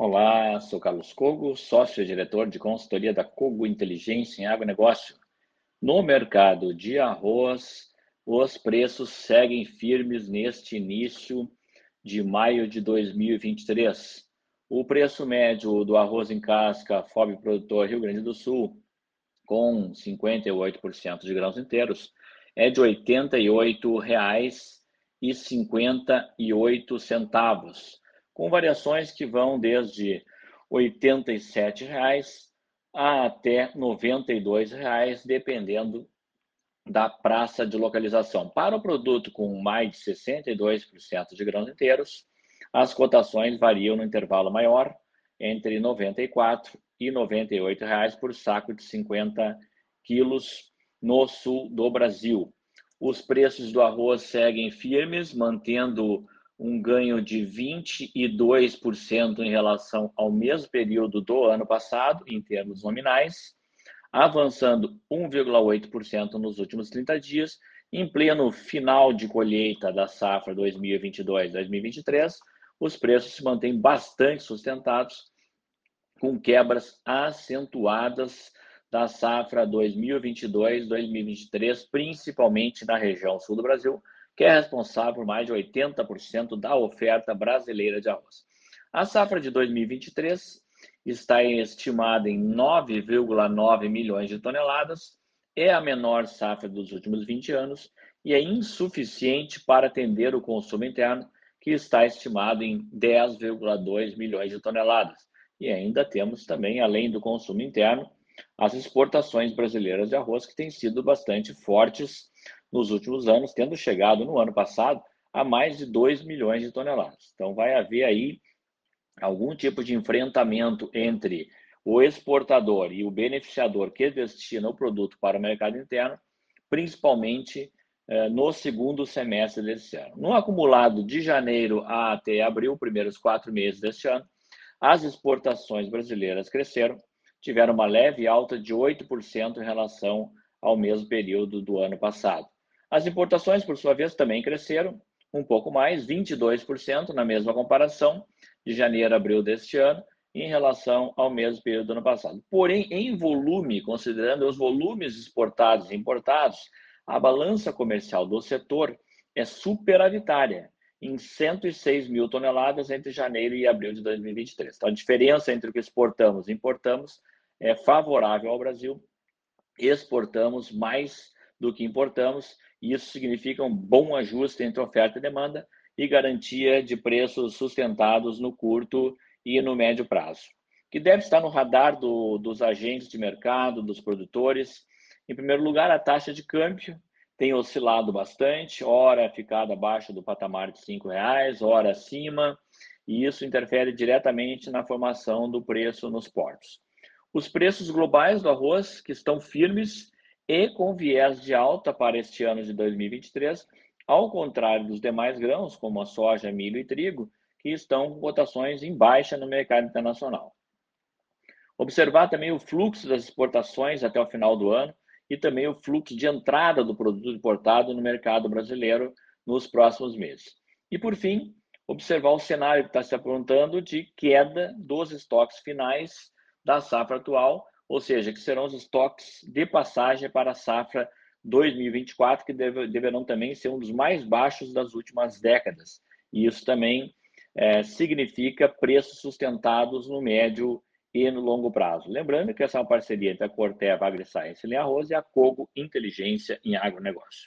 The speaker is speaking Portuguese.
Olá, sou Carlos Cogo, sócio e diretor de consultoria da Cogo Inteligência em Agronegócio. No mercado de arroz, os preços seguem firmes neste início de maio de 2023. O preço médio do arroz em casca FOB Produtor Rio Grande do Sul, com 58% de grãos inteiros, é de R$ 88,58 com variações que vão desde R$ 87,00 até R$ 92,00, dependendo da praça de localização. Para o produto com mais de 62% de grãos inteiros, as cotações variam no intervalo maior, entre R$ 94 e 98 reais por saco de 50 quilos no sul do Brasil. Os preços do arroz seguem firmes, mantendo um ganho de 22% em relação ao mesmo período do ano passado, em termos nominais, avançando 1,8% nos últimos 30 dias, em pleno final de colheita da safra 2022-2023, os preços se mantêm bastante sustentados, com quebras acentuadas da safra 2022-2023, principalmente na região sul do Brasil, que é responsável por mais de 80% da oferta brasileira de arroz. A safra de 2023 está estimada em 9,9 milhões de toneladas, é a menor safra dos últimos 20 anos e é insuficiente para atender o consumo interno, que está estimado em 10,2 milhões de toneladas. E ainda temos também, além do consumo interno, as exportações brasileiras de arroz, que têm sido bastante fortes nos últimos anos, tendo chegado no ano passado a mais de 2 milhões de toneladas. Então, vai haver aí algum tipo de enfrentamento entre o exportador e o beneficiador que destina o produto para o mercado interno, principalmente eh, no segundo semestre desse ano. No acumulado de janeiro até abril, primeiros quatro meses deste ano, as exportações brasileiras cresceram, tiveram uma leve alta de 8% em relação ao mesmo período do ano passado. As importações, por sua vez, também cresceram um pouco mais, 22% na mesma comparação de janeiro a abril deste ano, em relação ao mesmo período do ano passado. Porém, em volume, considerando os volumes exportados e importados, a balança comercial do setor é superavitária, em 106 mil toneladas entre janeiro e abril de 2023. Então, a diferença entre o que exportamos e importamos é favorável ao Brasil. Exportamos mais do que importamos, e isso significa um bom ajuste entre oferta e demanda e garantia de preços sustentados no curto e no médio prazo, que deve estar no radar do, dos agentes de mercado, dos produtores. Em primeiro lugar, a taxa de câmbio tem oscilado bastante, hora ficado abaixo do patamar de R$ reais, hora acima, e isso interfere diretamente na formação do preço nos portos. Os preços globais do arroz, que estão firmes, e com viés de alta para este ano de 2023, ao contrário dos demais grãos, como a soja, milho e trigo, que estão com cotações em baixa no mercado internacional. Observar também o fluxo das exportações até o final do ano e também o fluxo de entrada do produto importado no mercado brasileiro nos próximos meses. E, por fim, observar o cenário que está se aprontando de queda dos estoques finais da safra atual, ou seja, que serão os estoques de passagem para a safra 2024, que deve, deverão também ser um dos mais baixos das últimas décadas. E isso também é, significa preços sustentados no médio e no longo prazo. Lembrando que essa é uma parceria entre a Corteva AgriScience em Arroz e a Cogo Inteligência em Agronegócio.